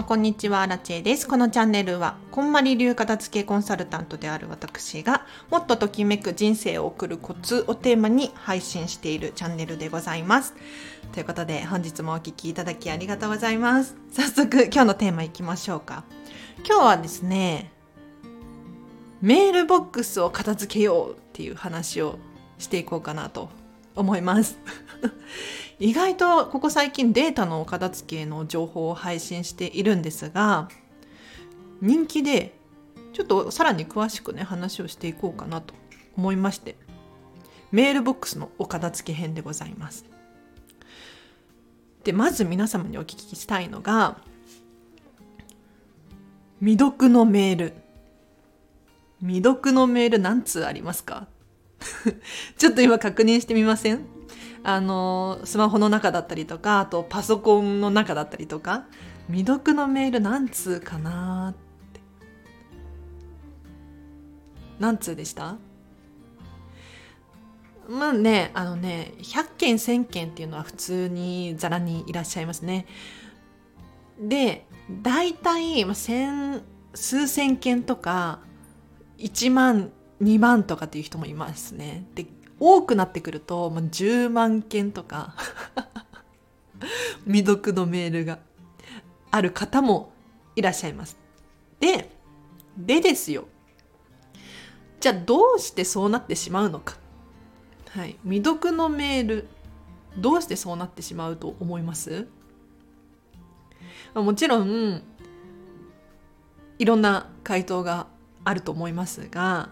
様こんにちは、ラチェです。このチャンネルは、こんまり流片付けコンサルタントである私が、もっとときめく人生を送るコツをテーマに配信しているチャンネルでございます。ということで、本日もお聴きいただきありがとうございます。早速、今日のテーマいきましょうか。今日はですね、メールボックスを片付けようっていう話をしていこうかなと思います。意外とここ最近データのお片付けの情報を配信しているんですが人気でちょっとさらに詳しくね話をしていこうかなと思いましてメールボックスのお片付け編でございます。でまず皆様にお聞きしたいのが未読のメール。未読のメール何通ありますか？ちょっと今確認してみません？あのスマホの中だったりとかあとパソコンの中だったりとか未読のメール何通かなって。何通でした？まあねあのね100件1000件っていうのは普通にざらにいらっしゃいますね。で大体、まあ、千数千件とか1万2万とかっていう人もいますねで多くなってくると、まあ、10万件とか 未読のメールがある方もいらっしゃいます。で、でですよ。じゃあどうしてそうなってしまうのか。はい。未読のメール、どうしてそうなってしまうと思います？もちろん、いろんな回答があると思いますが、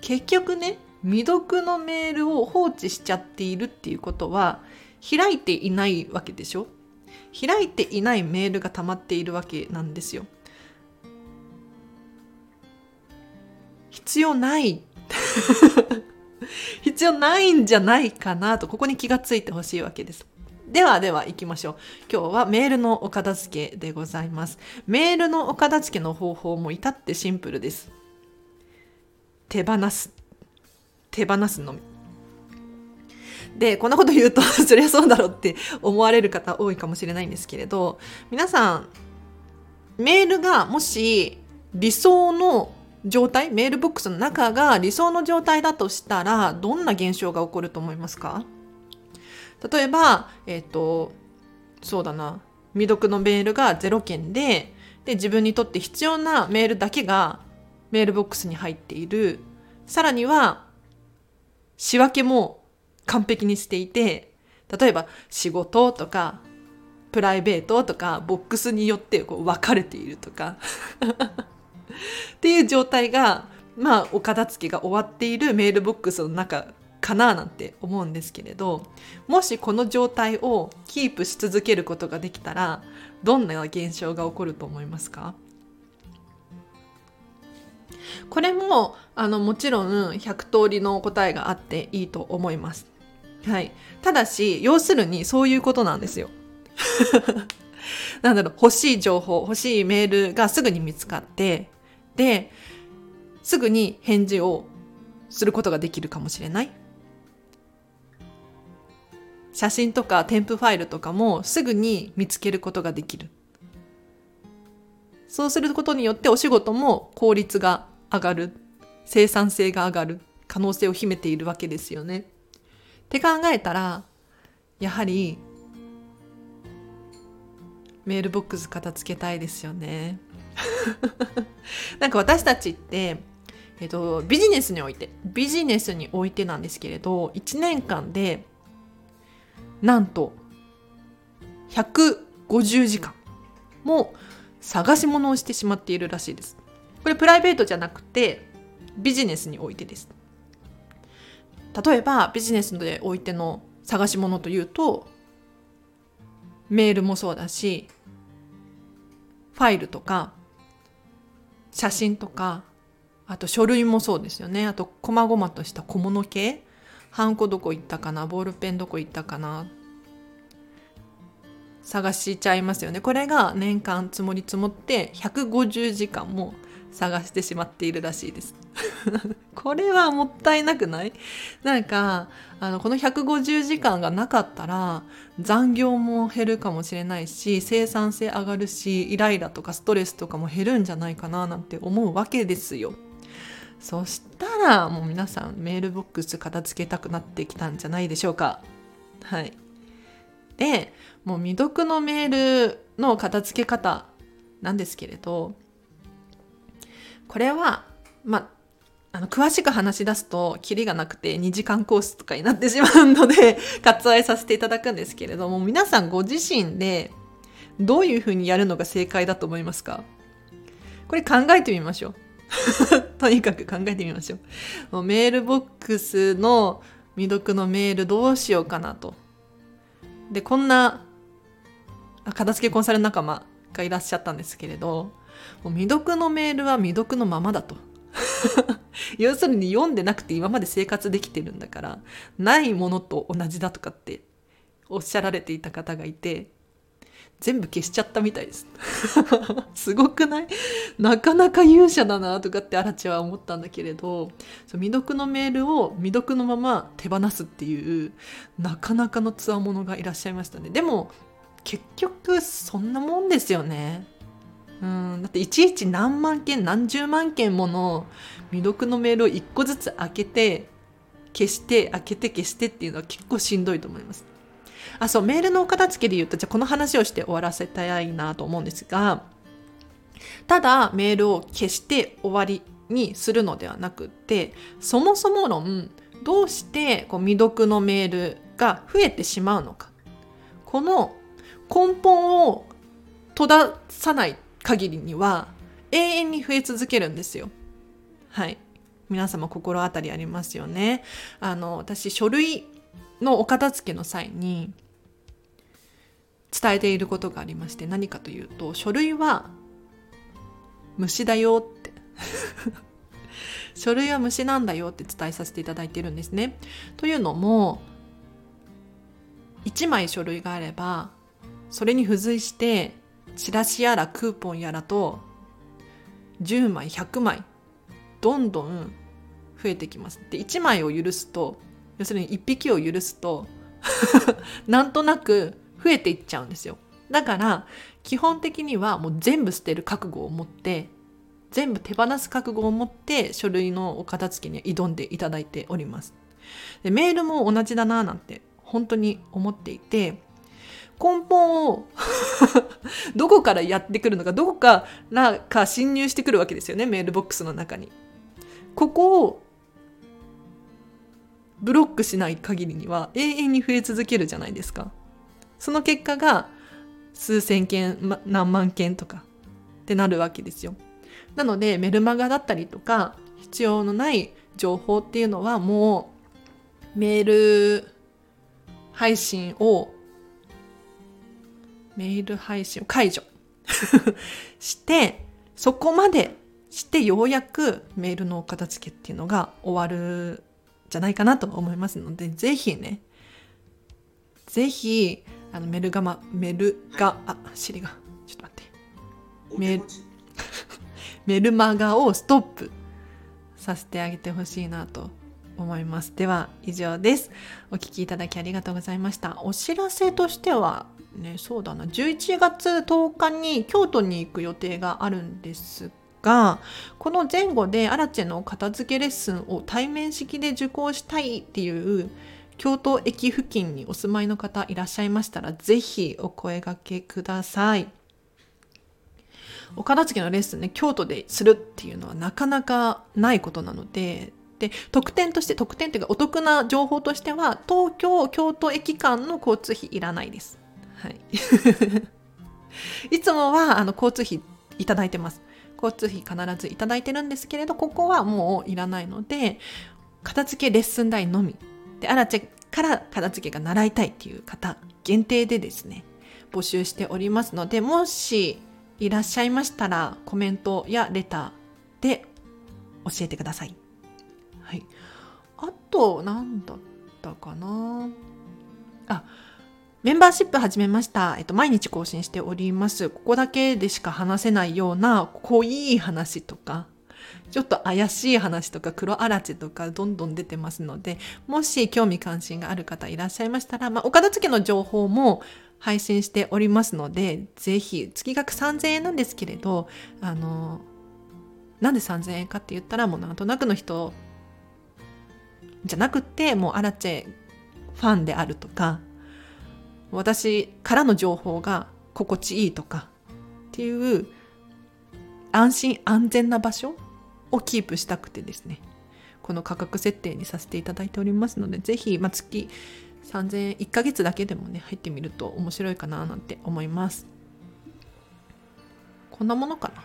結局ね、未読のメールを放置しちゃっているっていうことは開いていないわけでしょ？開いていないメールが溜まっているわけなんですよ。必要ない 必要ないんじゃないかなとここに気がついてほしいわけです。ではでは行きましょう。今日はメールのお片付けでございます。メールのお片付けの方法も至ってシンプルです。手放す。手放すのみ。で、こんなこと言うと そりゃそうだろうって思われる方多いかもしれないんですけれど、皆さん、メールがもし理想の状態、メールボックスの中が理想の状態だとしたら、どんな現象が起こると思いますか？例えば、えっ、ー、と、そうだな、未読のメールが0件で、で、自分にとって必要なメールだけがメールボックスに入っている。さらには、仕分けも完璧にしていて、例えば仕事とかプライベートとかボックスによってこう分かれているとか っていう状態がまあお片付けが終わっているメールボックスの中かななんて思うんですけれどもしこの状態をキープし続けることができたらどんな現象が起こると思いますか？これもあのもちろん100通りの答えがあっていいと思います。はい。ただし、要するにそういうことなんですよ。なんだろう、欲しい情報、欲しいメールがすぐに見つかって、で、すぐに返事をすることができるかもしれない。写真とか添付ファイルとかもすぐに見つけることができる。そうすることによってお仕事も効率が上がる生産性が上がる可能性を秘めているわけですよね。って考えたらやはりメールボックス片付けたいですよね。なんか私たちって、えっと、ビジネスにおいてビジネスにおいてなんですけれど1年間でなんと150時間も探し物をしてしまっているらしいです。これプライベートじゃなくてビジネスにおいてです。例えばビジネスでおいての探し物というとメールもそうだしファイルとか写真とかあと書類もそうですよね。あと細々とした小物系。ハンコどこ行ったかなボールペンどこ行ったかな探しちゃいますよね。これが年間積もり積もって150時間も探してしまっているらしいです これはもったいなくない？なんかあのこの150時間がなかったら残業も減るかもしれないし生産性上がるしイライラとかストレスとかも減るんじゃないかななんて思うわけですよ。そしたらもう皆さんメールボックス片付けたくなってきたんじゃないでしょうか。はい。でもう未読のメールの片付け方なんですけれどこれはまあの詳しく話し出すとキリがなくて2時間コースとかになってしまうので 割愛させていただくんですけれども皆さんご自身でどういうふうにやるのが正解だと思いますか？これ考えてみましょう。とにかく考えてみましょう。もうメールボックスの未読のメールどうしようかなと。で、こんな片付けコンサル仲間がいらっしゃったんですけれど、もう未読のメールは未読のままだと。要するに読んでなくて今まで生活できてるんだからないものと同じだとかっておっしゃられていた方がいて全部消しちゃったみたいです。すごくない？なかなか勇者だなとかってアラチは思ったんだけれど未読のメールを未読のまま手放すっていうなかなかのつわものがいらっしゃいましたね。でも結局そんなもんですよね。うん。だっていちいち何万件何十万件もの未読のメールを1個ずつ開けて消して開けて消してっていうのは結構しんどいと思います。あそうメールのお片付けで言うとじゃあこの話をして終わらせたいなと思うんですがただメールを消して終わりにするのではなくってそもそも論どうしてこう未読のメールが増えてしまうのか。この根本を閉ざさない限りには永遠に増え続けるんですよ。はい。皆様心当たりありますよね。あの、私書類のお片付けの際に伝えていることがありまして何かというと書類は虫だよって 書類は虫なんだよって伝えさせていただいているんですね。というのも1枚書類があればそれに付随してチラシやらクーポンやらと10枚100枚どんどん増えてきます。で1枚を許すと要するに1匹を許すと なんとなく増えていっちゃうんですよ。だから基本的にはもう全部捨てる覚悟を持って全部手放す覚悟を持って書類のお片付けに挑んでいただいております。でメールも同じだななんて本当に思っていて根本を どこからやってくるのかどこからか侵入してくるわけですよねメールボックスの中に。ここをブロックしない限りには永遠に増え続けるじゃないですか。その結果が数千件、ま、何万件とかってなるわけですよ。なのでメルマガだったりとか必要のない情報っていうのはもうメール配信をメール配信を解除。してそこまでしてようやくメールの片付けっていうのが終わるじゃないかなと思いますのでぜひねぜひあのメルガマメルガあシリがちょっと待って。メ メルマガをストップさせてあげてほしいなと思います。では以上です。お聞きいただきありがとうございました。お知らせとしてはねそうだな。11月10日に京都に行く予定があるんですがこの前後でアラチェの片付けレッスンを対面式で受講したいっていう京都駅付近にお住まいの方いらっしゃいましたら是非お声がけください。お片付けのレッスンね京都でするっていうのはなかなかないことなのでで特典として特典っていうかお得な情報としては東京京都駅間の交通費いらないです。はい、いつもはあの交通費いただいてます。交通費必ずいただいてるんですけれどここはもういらないので片付けレッスン代のみでアラチェから片付けが習いたいっていう方限定でですね募集しておりますのでもしいらっしゃいましたらコメントやレターで教えてください。はい、あと何だったかな？あメンバーシップ始めました。えっと、毎日更新しております。ここだけでしか話せないような濃い話とか、ちょっと怪しい話とか黒あらちとかどんどん出てますのでもし興味関心がある方いらっしゃいましたら、まあ、お片付けの情報も配信しておりますのでぜひ月額3000円なんですけれどあのなんで3000円かって言ったらもうなんとなくの人じゃなくてもうアラチェファンであるとか私からの情報が心地いいとかっていう安心安全な場所をキープしたくてですねこの価格設定にさせていただいておりますのでぜひ、まあ、月3000円1ヶ月だけでもね入ってみると面白いかななんて思います。こんなものかな？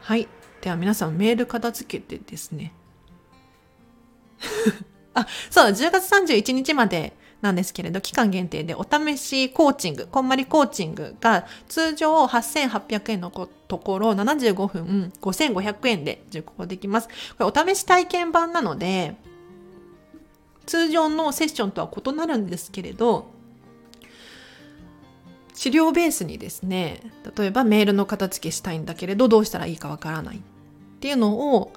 はい。では皆さんメール片付けてですねあそう10月31日までなんですけれど期間限定でお試しコーチングこんまりコーチングが通常8800円のところ75分5500円で受講できます。これお試し体験版なので通常のセッションとは異なるんですけれど治療ベースにですね例えばメールの片付けしたいんだけれどどうしたらいいかわからないっていうのを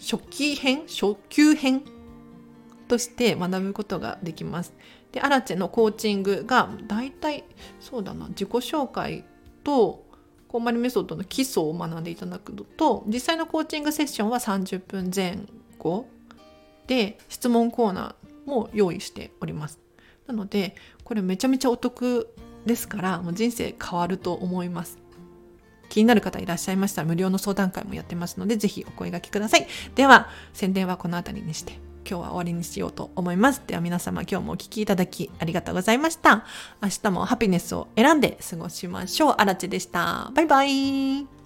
初期編？初級編として学ぶことができます。でアラチェのコーチングが大体そうだな自己紹介とコンマリメソッドの基礎を学んでいただくのと実際のコーチングセッションは30分前後で質問コーナーも用意しております。なのでこれめちゃめちゃお得ですからもう人生変わると思います。気になる方いらっしゃいましたら無料の相談会もやってますのでぜひお声がけください。では宣伝はこの辺りにして今日は終わりにしようと思います。では皆様今日もお聴きいただきありがとうございました。明日もハピネスを選んで過ごしましょう。あらちでした。バイバイ。